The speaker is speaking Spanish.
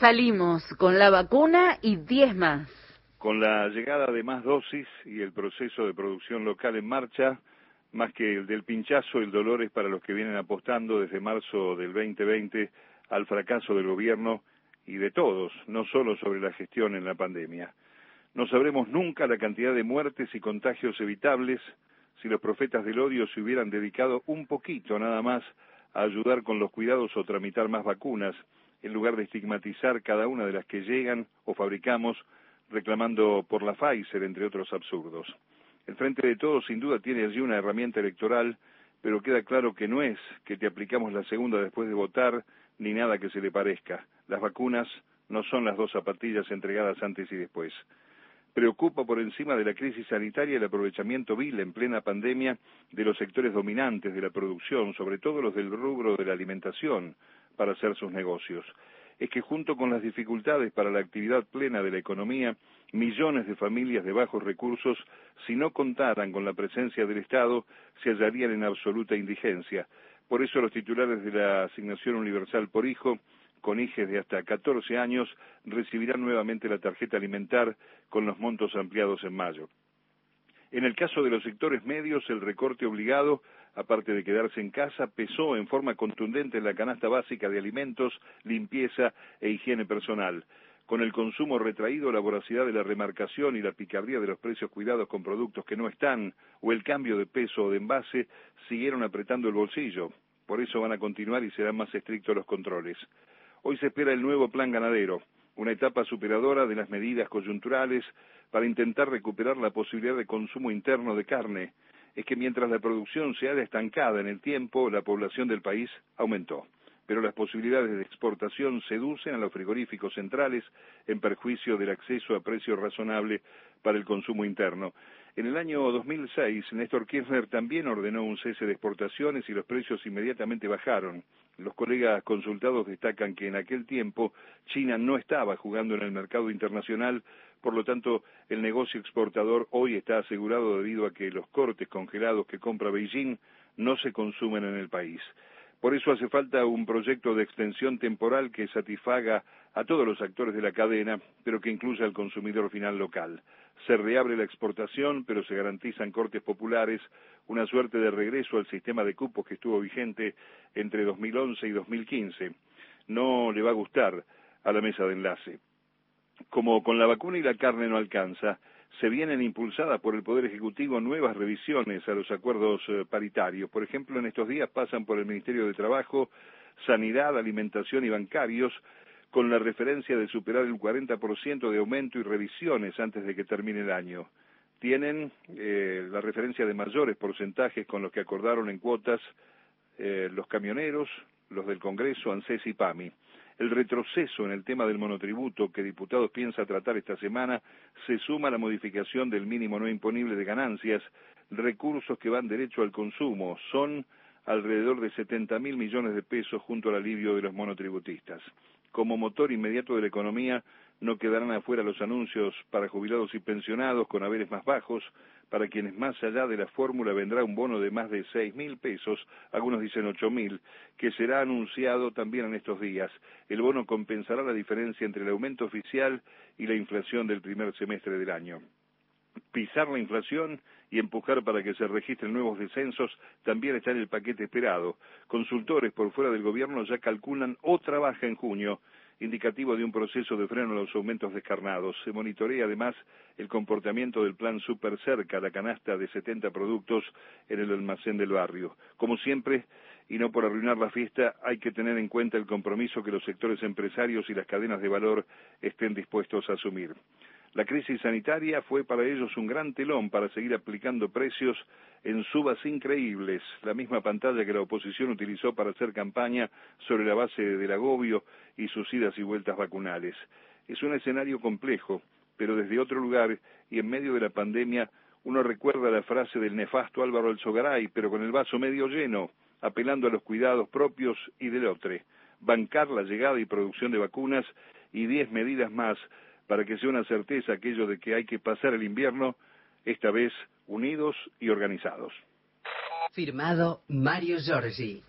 Salimos con la vacuna y 10 más. Con la llegada de más dosis y el proceso de producción local en marcha, más que el del pinchazo, el dolor es para los que vienen apostando desde marzo del 2020 al fracaso del gobierno y de todos, no solo sobre la gestión en la pandemia. No sabremos nunca la cantidad de muertes y contagios evitables si los profetas del odio se hubieran dedicado un poquito nada más a ayudar con los cuidados o tramitar más vacunas, en lugar de estigmatizar cada una de las que llegan o fabricamos reclamando por la Pfizer, entre otros absurdos. El Frente de Todos sin duda tiene allí una herramienta electoral, pero queda claro que no es que te aplicamos la segunda después de votar, ni nada que se le parezca. Las vacunas no son las dos zapatillas entregadas antes y después. Preocupa por encima de la crisis sanitaria el aprovechamiento vil en plena pandemia de los sectores dominantes de la producción, sobre todo los del rubro de la alimentación, para hacer sus negocios. Es que junto con las dificultades para la actividad plena de la economía, millones de familias de bajos recursos, si no contaran con la presencia del Estado, se hallarían en absoluta indigencia. Por eso los titulares de la asignación universal por hijo con hijes de hasta 14 años recibirán nuevamente la tarjeta alimentar con los montos ampliados en mayo. En el caso de los sectores medios, el recorte obligado, aparte de quedarse en casa, pesó en forma contundente en la canasta básica de alimentos, limpieza e higiene personal. Con el consumo retraído, la voracidad de la remarcación y la picardía de los precios cuidados con productos que no están, o el cambio de peso o de envase, siguieron apretando el bolsillo. Por eso van a continuar y serán más estrictos los controles. Hoy se espera el nuevo plan ganadero, una etapa superadora de las medidas coyunturales para intentar recuperar la posibilidad de consumo interno de carne. Es que mientras la producción se ha estancada en el tiempo, la población del país aumentó. Pero las posibilidades de exportación seducen a los frigoríficos centrales en perjuicio del acceso a precio razonable para el consumo interno. En el año 2006, Néstor Kirchner también ordenó un cese de exportaciones y los precios inmediatamente bajaron. Los colegas consultados destacan que en aquel tiempo China no estaba jugando en el mercado internacional, por lo tanto el negocio exportador hoy está asegurado debido a que los cortes congelados que compra Beijing no se consumen en el país. Por eso hace falta un proyecto de extensión temporal que satisfaga a todos los actores de la cadena, pero que incluya al consumidor final local. Se reabre la exportación, pero se garantizan cortes populares, una suerte de regreso al sistema de cupos que estuvo vigente entre 2011 y 2015. No le va a gustar a la mesa de enlace. Como con la vacuna y la carne no alcanza, se vienen impulsadas por el Poder Ejecutivo nuevas revisiones a los acuerdos eh, paritarios. Por ejemplo, en estos días pasan por el Ministerio de Trabajo, Sanidad, Alimentación y Bancarios, con la referencia de superar el 40% de aumento y revisiones antes de que termine el año. Tienen eh, la referencia de mayores porcentajes con los que acordaron en cuotas eh, los camioneros, los del Congreso, ANSES y PAMI. El retroceso en el tema del monotributo que diputados piensa tratar esta semana se suma a la modificación del mínimo no imponible de ganancias, recursos que van derecho al consumo. Son alrededor de 70 mil millones de pesos junto al alivio de los monotributistas. Como motor inmediato de la economía, no quedarán afuera los anuncios para jubilados y pensionados con haberes más bajos, para quienes más allá de la fórmula vendrá un bono de más de seis mil pesos, algunos dicen ocho mil, que será anunciado también en estos días. El bono compensará la diferencia entre el aumento oficial y la inflación del primer semestre del año. Pisar la inflación y empujar para que se registren nuevos descensos también está en el paquete esperado. Consultores por fuera del gobierno ya calculan otra baja en junio indicativo de un proceso de freno a los aumentos descarnados. Se monitorea además el comportamiento del plan Super Cerca, la canasta de 70 productos en el almacén del barrio. Como siempre, y no por arruinar la fiesta, hay que tener en cuenta el compromiso que los sectores empresarios y las cadenas de valor estén dispuestos a asumir. La crisis sanitaria fue para ellos un gran telón para seguir aplicando precios en subas increíbles, la misma pantalla que la oposición utilizó para hacer campaña sobre la base del agobio y sus idas y vueltas vacunales. Es un escenario complejo, pero desde otro lugar y en medio de la pandemia uno recuerda la frase del nefasto Álvaro Alzogaray, pero con el vaso medio lleno, apelando a los cuidados propios y del otro, bancar la llegada y producción de vacunas y diez medidas más para que sea una certeza aquello de que hay que pasar el invierno, esta vez unidos y organizados. Firmado Mario Giorgi.